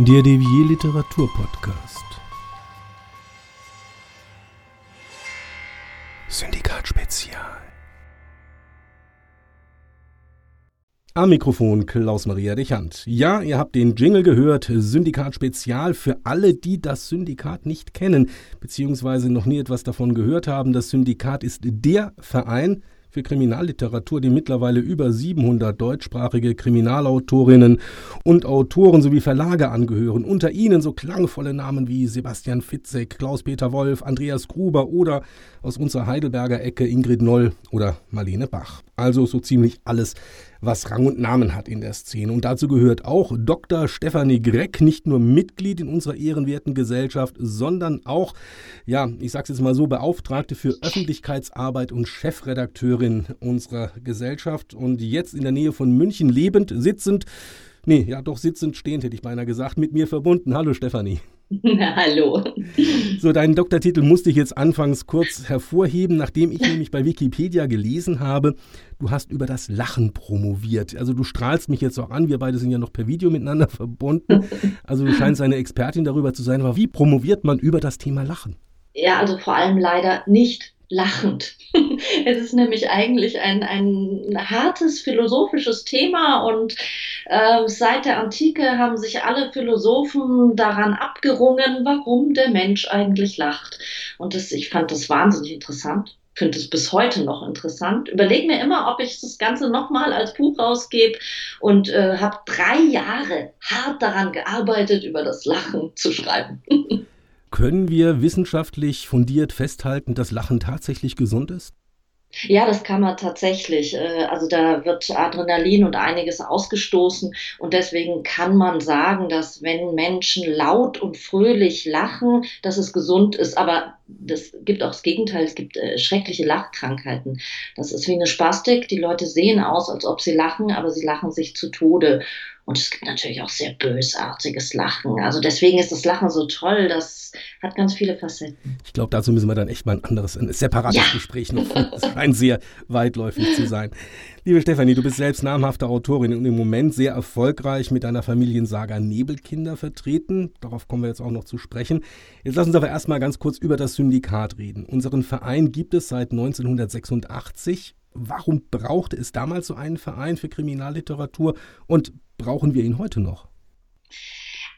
Der Devier Literatur Podcast. Syndikat Spezial. Am Mikrofon Klaus-Maria Dechant. Ja, ihr habt den Jingle gehört, Syndikat Spezial für alle, die das Syndikat nicht kennen, beziehungsweise noch nie etwas davon gehört haben. Das Syndikat ist der Verein, für Kriminalliteratur, die mittlerweile über 700 deutschsprachige Kriminalautorinnen und Autoren sowie Verlage angehören. Unter ihnen so klangvolle Namen wie Sebastian Fitzek, Klaus-Peter Wolf, Andreas Gruber oder aus unserer Heidelberger Ecke Ingrid Noll oder Marlene Bach. Also so ziemlich alles, was Rang und Namen hat in der Szene. Und dazu gehört auch Dr. Stefanie Greck, nicht nur Mitglied in unserer ehrenwerten Gesellschaft, sondern auch, ja, ich sag's jetzt mal so, Beauftragte für Öffentlichkeitsarbeit und Chefredakteurin unserer Gesellschaft und jetzt in der Nähe von München lebend, sitzend, nee, ja doch sitzend, stehend hätte ich beinahe gesagt, mit mir verbunden. Hallo Stefanie. Hallo. So, deinen Doktortitel musste ich jetzt anfangs kurz hervorheben, nachdem ich nämlich bei Wikipedia gelesen habe, du hast über das Lachen promoviert. Also du strahlst mich jetzt auch an, wir beide sind ja noch per Video miteinander verbunden. Also du scheinst eine Expertin darüber zu sein, aber wie promoviert man über das Thema Lachen? Ja, also vor allem leider nicht lachend. es ist nämlich eigentlich ein, ein hartes philosophisches Thema und äh, seit der Antike haben sich alle Philosophen daran abgerungen, warum der Mensch eigentlich lacht. Und das, ich fand das wahnsinnig interessant finde es bis heute noch interessant. Überlege mir immer, ob ich das Ganze nochmal als Buch rausgebe und äh, habe drei Jahre hart daran gearbeitet, über das Lachen zu schreiben. Können wir wissenschaftlich fundiert festhalten, dass Lachen tatsächlich gesund ist? Ja, das kann man tatsächlich. Äh, also da wird Adrenalin und einiges ausgestoßen und deswegen kann man sagen, dass wenn Menschen laut und fröhlich lachen, dass es gesund ist. Aber das gibt auch das Gegenteil. Es gibt äh, schreckliche Lachkrankheiten. Das ist wie eine Spastik. Die Leute sehen aus, als ob sie lachen, aber sie lachen sich zu Tode. Und es gibt natürlich auch sehr bösartiges Lachen. Also deswegen ist das Lachen so toll. Das hat ganz viele Facetten. Ich glaube, dazu müssen wir dann echt mal ein anderes, ein separates ja. Gespräch noch führen. Es scheint sehr weitläufig zu sein. Liebe Stefanie, du bist selbst namhafte Autorin und im Moment sehr erfolgreich mit deiner Familiensaga Nebelkinder vertreten. Darauf kommen wir jetzt auch noch zu sprechen. Jetzt lass uns aber erstmal ganz kurz über das Syndikat reden. Unseren Verein gibt es seit 1986 Warum brauchte es damals so einen Verein für Kriminalliteratur und brauchen wir ihn heute noch?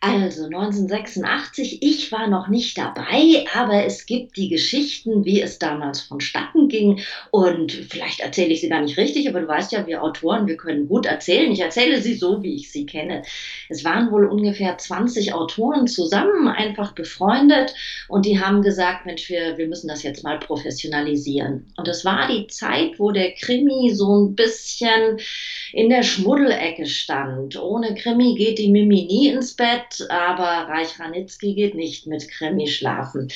Also 1986, ich war noch nicht dabei, aber es gibt die Geschichten, wie es damals vonstatten ging. Und vielleicht erzähle ich sie gar nicht richtig, aber du weißt ja, wir Autoren, wir können gut erzählen. Ich erzähle sie so, wie ich sie kenne. Es waren wohl ungefähr 20 Autoren zusammen, einfach befreundet. Und die haben gesagt, Mensch, wir, wir müssen das jetzt mal professionalisieren. Und es war die Zeit, wo der Krimi so ein bisschen in der Schmuddelecke stand. Ohne Krimi geht die Mimi nie ins Bett aber Reich Ranitzky geht nicht mit Krimi schlafen.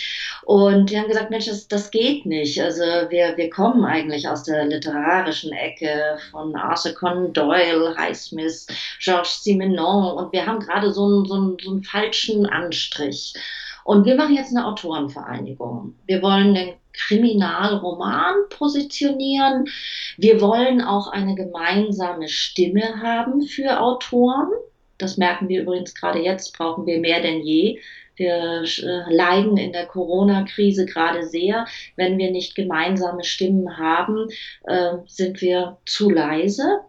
Und die haben gesagt, Mensch, das, das geht nicht. Also wir, wir kommen eigentlich aus der literarischen Ecke von Arthur Conan Doyle, Highsmith, Georges Simenon und wir haben gerade so einen, so, einen, so einen falschen Anstrich. Und wir machen jetzt eine Autorenvereinigung. Wir wollen den Kriminalroman positionieren. Wir wollen auch eine gemeinsame Stimme haben für Autoren. Das merken wir übrigens gerade jetzt, brauchen wir mehr denn je. Wir äh, leiden in der Corona-Krise gerade sehr. Wenn wir nicht gemeinsame Stimmen haben, äh, sind wir zu leise.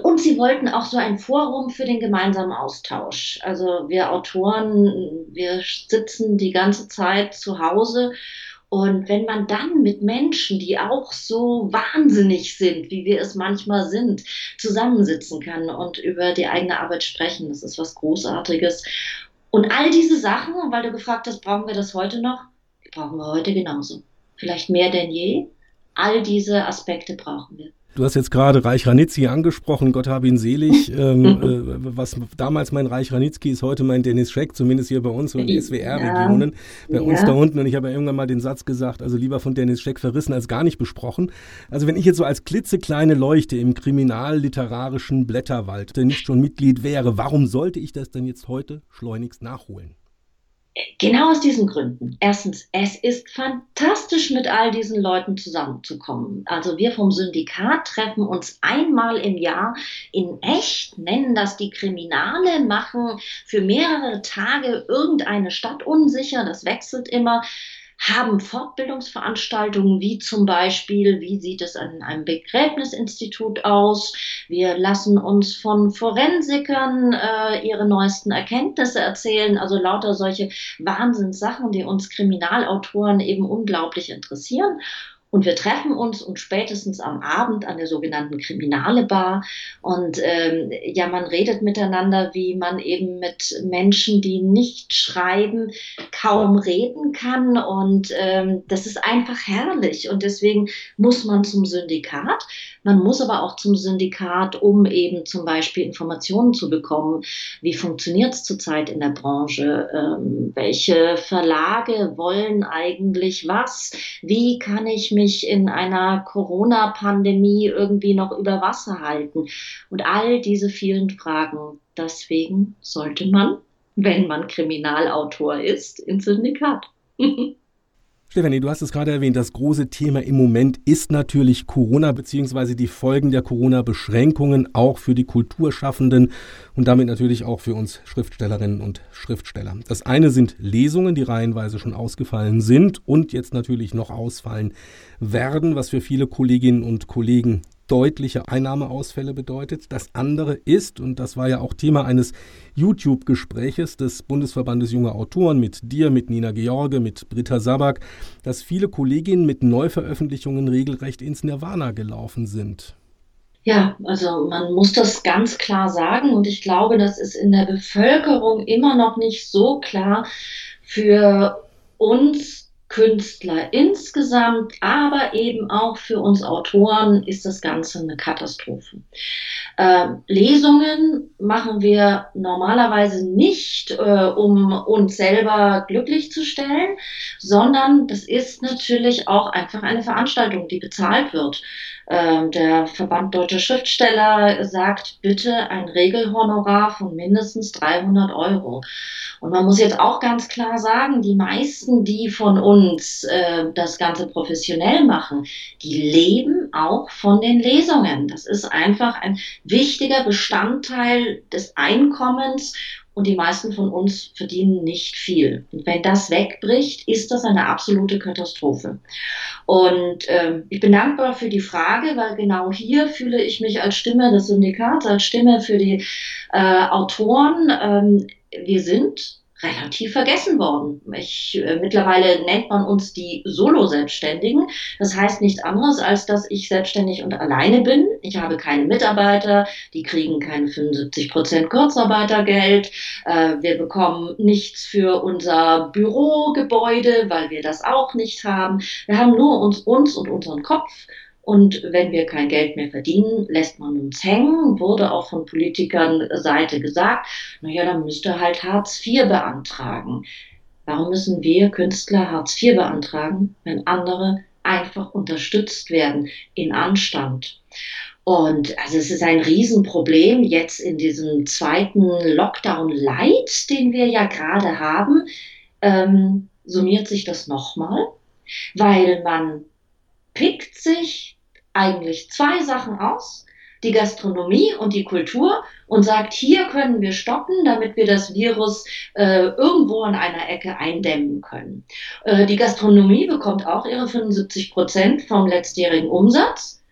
Und sie wollten auch so ein Forum für den gemeinsamen Austausch. Also wir Autoren, wir sitzen die ganze Zeit zu Hause und wenn man dann mit Menschen, die auch so wahnsinnig sind, wie wir es manchmal sind, zusammensitzen kann und über die eigene Arbeit sprechen, das ist was Großartiges. Und all diese Sachen, weil du gefragt hast, brauchen wir das heute noch? Die brauchen wir heute genauso. Vielleicht mehr denn je. All diese Aspekte brauchen wir. Du hast jetzt gerade Reich Ranitzky angesprochen, Gott habe ihn selig. ähm, äh, was damals mein Reich Ranitzky ist, heute mein Dennis Scheck, zumindest hier bei uns in den SWR-Regionen, bei ja. uns da unten. Und ich habe ja irgendwann mal den Satz gesagt, also lieber von Dennis Scheck verrissen als gar nicht besprochen. Also wenn ich jetzt so als klitzekleine Leuchte im kriminalliterarischen Blätterwald nicht schon Mitglied wäre, warum sollte ich das denn jetzt heute schleunigst nachholen? Genau aus diesen Gründen. Erstens, es ist fantastisch, mit all diesen Leuten zusammenzukommen. Also wir vom Syndikat treffen uns einmal im Jahr in echt, nennen das die Kriminale, machen für mehrere Tage irgendeine Stadt unsicher, das wechselt immer haben Fortbildungsveranstaltungen wie zum Beispiel, wie sieht es an einem Begräbnisinstitut aus? Wir lassen uns von Forensikern äh, ihre neuesten Erkenntnisse erzählen, also lauter solche Wahnsinnssachen, die uns Kriminalautoren eben unglaublich interessieren. Und wir treffen uns und spätestens am Abend an der sogenannten Kriminale Bar. Und ähm, ja, man redet miteinander, wie man eben mit Menschen, die nicht schreiben, kaum reden kann. Und ähm, das ist einfach herrlich. Und deswegen muss man zum Syndikat. Man muss aber auch zum Syndikat, um eben zum Beispiel Informationen zu bekommen. Wie funktioniert es zurzeit in der Branche? Ähm, welche Verlage wollen eigentlich was? Wie kann ich mich in einer Corona-Pandemie irgendwie noch über Wasser halten? Und all diese vielen Fragen. Deswegen sollte man, wenn man Kriminalautor ist, ins Syndikat. Stefanie, du hast es gerade erwähnt, das große Thema im Moment ist natürlich Corona bzw. die Folgen der Corona-Beschränkungen auch für die Kulturschaffenden und damit natürlich auch für uns Schriftstellerinnen und Schriftsteller. Das eine sind Lesungen, die reihenweise schon ausgefallen sind und jetzt natürlich noch ausfallen werden, was für viele Kolleginnen und Kollegen deutliche Einnahmeausfälle bedeutet. Das andere ist, und das war ja auch Thema eines YouTube-Gespräches des Bundesverbandes junger Autoren mit dir, mit Nina George, mit Britta Sabak, dass viele Kolleginnen mit Neuveröffentlichungen regelrecht ins Nirvana gelaufen sind. Ja, also man muss das ganz klar sagen und ich glaube, das ist in der Bevölkerung immer noch nicht so klar für uns Künstler insgesamt, aber eben auch für uns Autoren ist das Ganze eine Katastrophe. Äh, Lesungen machen wir normalerweise nicht, äh, um uns selber glücklich zu stellen, sondern das ist natürlich auch einfach eine Veranstaltung, die bezahlt wird. Ähm, der Verband Deutscher Schriftsteller sagt bitte ein Regelhonorar von mindestens 300 Euro. Und man muss jetzt auch ganz klar sagen, die meisten, die von uns äh, das Ganze professionell machen, die leben auch von den Lesungen. Das ist einfach ein wichtiger Bestandteil des Einkommens und die meisten von uns verdienen nicht viel. Und wenn das wegbricht, ist das eine absolute Katastrophe. Und ähm, ich bin dankbar für die Frage, weil genau hier fühle ich mich als Stimme des Syndikats, als Stimme für die äh, Autoren. Ähm, wir sind relativ vergessen worden. Ich, äh, mittlerweile nennt man uns die Solo-Selbstständigen. Das heißt nichts anderes, als dass ich selbstständig und alleine bin. Ich habe keine Mitarbeiter, die kriegen kein 75 Prozent Kurzarbeitergeld. Äh, wir bekommen nichts für unser Bürogebäude, weil wir das auch nicht haben. Wir haben nur uns, uns und unseren Kopf und wenn wir kein Geld mehr verdienen, lässt man uns hängen, wurde auch von Politikern Seite gesagt, naja, dann müsste halt Hartz IV beantragen. Warum müssen wir Künstler Hartz IV beantragen, wenn andere einfach unterstützt werden in Anstand? Und also es ist ein Riesenproblem jetzt in diesem zweiten Lockdown Light, den wir ja gerade haben, ähm, summiert sich das nochmal, weil man pickt sich eigentlich zwei Sachen aus, die Gastronomie und die Kultur und sagt, hier können wir stoppen, damit wir das Virus äh, irgendwo an einer Ecke eindämmen können. Äh, die Gastronomie bekommt auch ihre 75 Prozent vom letztjährigen Umsatz.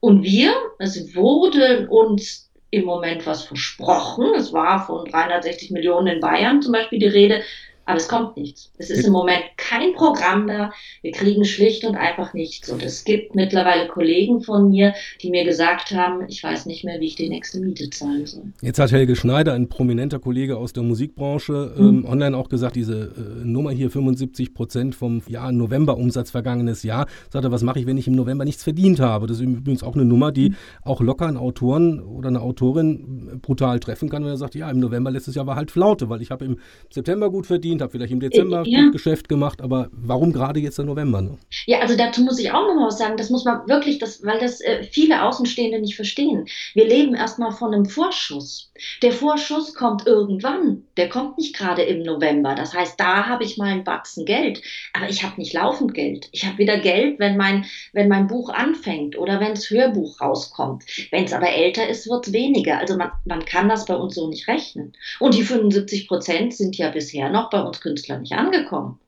Und wir, es wurde uns im Moment was versprochen. Es war von 360 Millionen in Bayern zum Beispiel die Rede. Aber es kommt nichts. Es ist im Moment kein Programm da. Wir kriegen schlicht und einfach nichts. Und es gibt mittlerweile Kollegen von mir, die mir gesagt haben, ich weiß nicht mehr, wie ich die nächste Miete zahlen soll. Jetzt hat Helge Schneider, ein prominenter Kollege aus der Musikbranche, mhm. ähm, online auch gesagt, diese äh, Nummer hier 75 Prozent vom Jahr November-Umsatz vergangenes Jahr. Sagt er, was mache ich, wenn ich im November nichts verdient habe? Das ist übrigens auch eine Nummer, die mhm. auch locker ein Autoren oder eine Autorin brutal treffen kann, wenn er sagt, ja, im November letztes Jahr war halt Flaute, weil ich habe im September gut verdient, habe vielleicht im Dezember ja. gut Geschäft gemacht, aber warum gerade jetzt der November? Ne? Ja, also dazu muss ich auch noch mal was sagen, das muss man wirklich, das, weil das äh, viele Außenstehende nicht verstehen. Wir leben erstmal von einem Vorschuss. Der Vorschuss kommt irgendwann, der kommt nicht gerade im November. Das heißt, da habe ich mal ein Batzen Geld, aber ich habe nicht laufend Geld. Ich habe wieder Geld, wenn mein, wenn mein Buch anfängt oder wenn das Hörbuch rauskommt. Wenn es aber älter ist, wird es weniger. Also man, man kann das bei uns so nicht rechnen. Und die 75 Prozent sind ja bisher noch bei uns Künstlern nicht angekommen.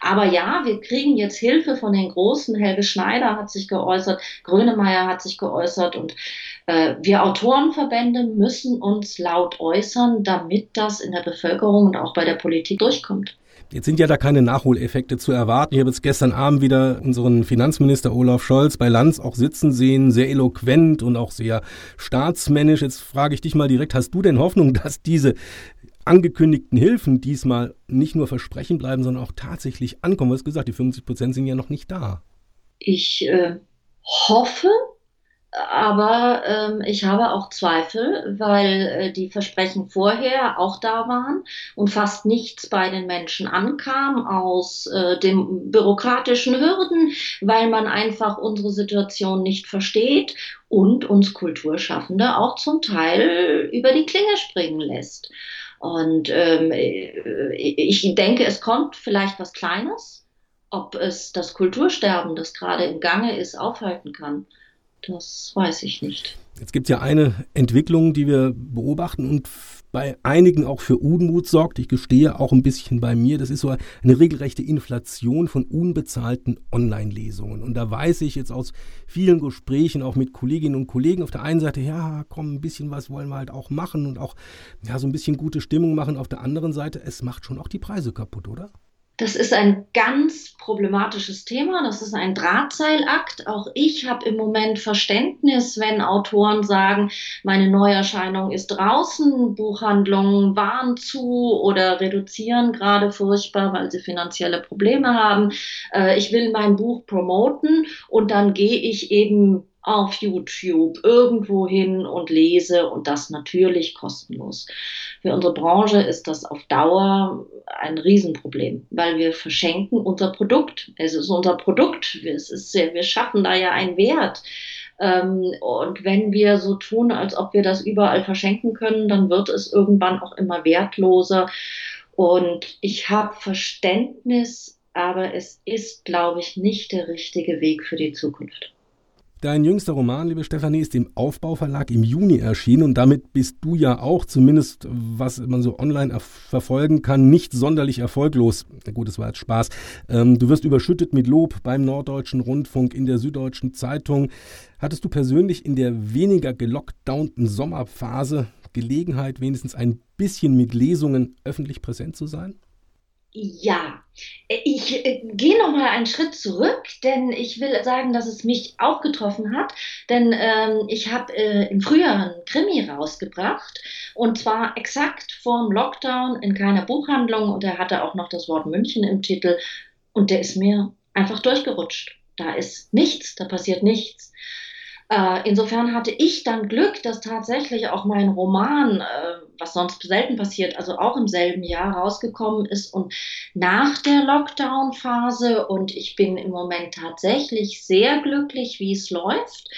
Aber ja, wir kriegen jetzt Hilfe von den Großen. Helge Schneider hat sich geäußert, Grönemeyer hat sich geäußert und äh, wir Autorenverbände müssen uns laut äußern, damit das in der Bevölkerung und auch bei der Politik durchkommt. Jetzt sind ja da keine Nachholeffekte zu erwarten. Ich habe jetzt gestern Abend wieder unseren Finanzminister Olaf Scholz bei Lanz auch sitzen sehen, sehr eloquent und auch sehr staatsmännisch. Jetzt frage ich dich mal direkt, hast du denn Hoffnung, dass diese angekündigten Hilfen diesmal nicht nur Versprechen bleiben, sondern auch tatsächlich ankommen? Du hast gesagt, die 50 Prozent sind ja noch nicht da. Ich äh, hoffe, aber ähm, ich habe auch Zweifel, weil äh, die Versprechen vorher auch da waren und fast nichts bei den Menschen ankam aus äh, den bürokratischen Hürden, weil man einfach unsere Situation nicht versteht und uns Kulturschaffende auch zum Teil über die Klinge springen lässt. Und ähm, äh, ich denke, es kommt vielleicht was Kleines, ob es das Kultursterben, das gerade im Gange ist, aufhalten kann. Das weiß ich nicht. Jetzt gibt es ja eine Entwicklung, die wir beobachten und bei einigen auch für Unmut sorgt. Ich gestehe auch ein bisschen bei mir. Das ist so eine regelrechte Inflation von unbezahlten Online-Lesungen. Und da weiß ich jetzt aus vielen Gesprächen auch mit Kolleginnen und Kollegen auf der einen Seite, ja, komm, ein bisschen was wollen wir halt auch machen und auch ja, so ein bisschen gute Stimmung machen. Auf der anderen Seite, es macht schon auch die Preise kaputt, oder? Das ist ein ganz problematisches Thema. Das ist ein Drahtseilakt. Auch ich habe im Moment Verständnis, wenn Autoren sagen, meine Neuerscheinung ist draußen, Buchhandlungen waren zu oder reduzieren gerade furchtbar, weil sie finanzielle Probleme haben. Äh, ich will mein Buch promoten und dann gehe ich eben auf YouTube irgendwo hin und lese und das natürlich kostenlos. Für unsere Branche ist das auf Dauer ein Riesenproblem, weil wir verschenken unser Produkt. Es ist unser Produkt. Es ist wir schaffen da ja einen Wert. Ähm, und wenn wir so tun, als ob wir das überall verschenken können, dann wird es irgendwann auch immer wertloser. Und ich habe Verständnis, aber es ist, glaube ich, nicht der richtige Weg für die Zukunft. Dein jüngster Roman, liebe Stefanie, ist im Aufbauverlag im Juni erschienen und damit bist du ja auch, zumindest was man so online verfolgen kann, nicht sonderlich erfolglos. Gut, das war jetzt Spaß. Ähm, du wirst überschüttet mit Lob beim Norddeutschen Rundfunk, in der Süddeutschen Zeitung. Hattest du persönlich in der weniger gelockdownten Sommerphase Gelegenheit, wenigstens ein bisschen mit Lesungen öffentlich präsent zu sein? Ja, ich äh, gehe noch mal einen Schritt zurück, denn ich will sagen, dass es mich auch getroffen hat, denn ähm, ich habe äh, im Frühjahr einen Krimi rausgebracht und zwar exakt vorm Lockdown in keiner Buchhandlung und er hatte auch noch das Wort München im Titel und der ist mir einfach durchgerutscht. Da ist nichts, da passiert nichts. Äh, insofern hatte ich dann Glück, dass tatsächlich auch mein Roman, äh, was sonst selten passiert, also auch im selben Jahr rausgekommen ist und nach der Lockdown-Phase. Und ich bin im Moment tatsächlich sehr glücklich, wie es läuft.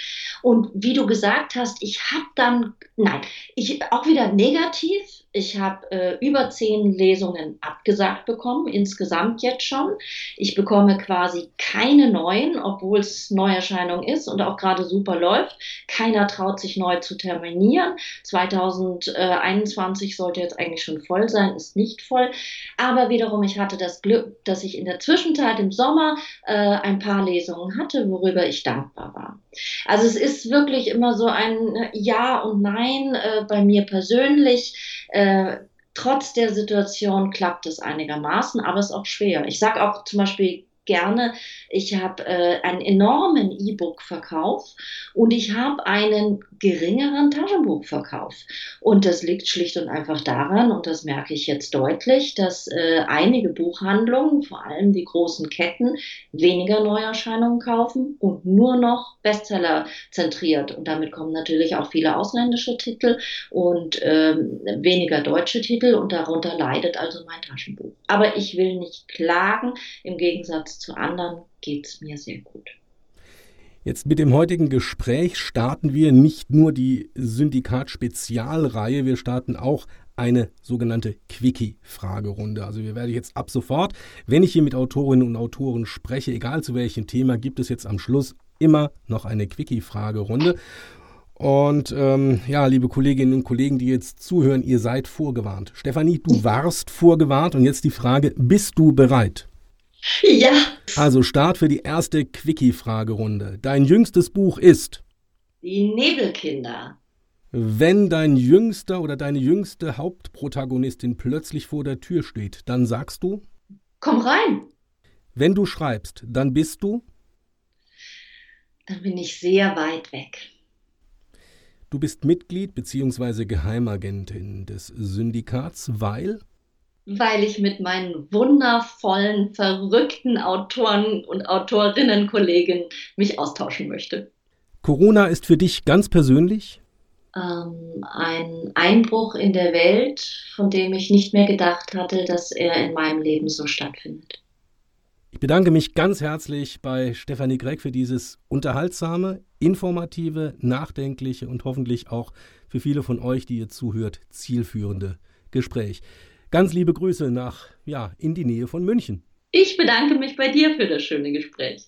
Und wie du gesagt hast, ich habe dann, nein, ich auch wieder negativ ich habe äh, über zehn Lesungen abgesagt bekommen, insgesamt jetzt schon. Ich bekomme quasi keine neuen, obwohl es Neuerscheinung ist und auch gerade super läuft. Keiner traut sich neu zu terminieren. 2021 sollte jetzt eigentlich schon voll sein, ist nicht voll. Aber wiederum, ich hatte das Glück, dass ich in der Zwischenzeit im Sommer äh, ein paar Lesungen hatte, worüber ich dankbar war. Also es ist wirklich immer so ein Ja und Nein äh, bei mir persönlich. Äh, trotz der Situation klappt es einigermaßen, aber es ist auch schwer. Ich sage auch zum Beispiel gerne. Ich habe äh, einen enormen E-Book-Verkauf und ich habe einen geringeren Taschenbuchverkauf. Und das liegt schlicht und einfach daran, und das merke ich jetzt deutlich, dass äh, einige Buchhandlungen, vor allem die großen Ketten, weniger Neuerscheinungen kaufen und nur noch Bestseller zentriert. Und damit kommen natürlich auch viele ausländische Titel und ähm, weniger deutsche Titel und darunter leidet also mein Taschenbuch. Aber ich will nicht klagen, im Zu anderen geht es mir sehr gut. Jetzt mit dem heutigen Gespräch starten wir nicht nur die Syndikat-Spezialreihe, wir starten auch eine sogenannte Quickie-Fragerunde. Also wir werden jetzt ab sofort, wenn ich hier mit Autorinnen und Autoren spreche, egal zu welchem Thema, gibt es jetzt am Schluss immer noch eine Quickie-Fragerunde. Und ähm, ja, liebe Kolleginnen und Kollegen, die jetzt zuhören, ihr seid vorgewarnt. Stefanie, du warst vorgewarnt und jetzt die Frage, bist du bereit? Ja. Also Start für die erste Quickie-Fragerunde. Dein jüngstes Buch ist? Die Nebelkinder. Wenn dein jüngster oder deine jüngste Hauptprotagonistin plötzlich vor der Tür steht, dann sagst du? Komm rein. Wenn du schreibst, dann bist du? Dann bin ich sehr weit weg. Du bist Mitglied bzw. Geheimagentin des Syndikats, weil? Weil ich mit meinen wundervollen, verrückten Autoren und Autorinnenkollegen mich austauschen möchte. Corona ist für dich ganz persönlich? Ähm, ein Einbruch in der Welt, von dem ich nicht mehr gedacht hatte, dass er in meinem Leben so stattfindet. Ich bedanke mich ganz herzlich bei Stefanie Gregg für dieses unterhaltsame, informative, nachdenkliche und hoffentlich auch für viele von euch, die ihr zuhört, zielführende Gespräch. Ganz liebe Grüße nach, ja, in die Nähe von München. Ich bedanke mich bei dir für das schöne Gespräch.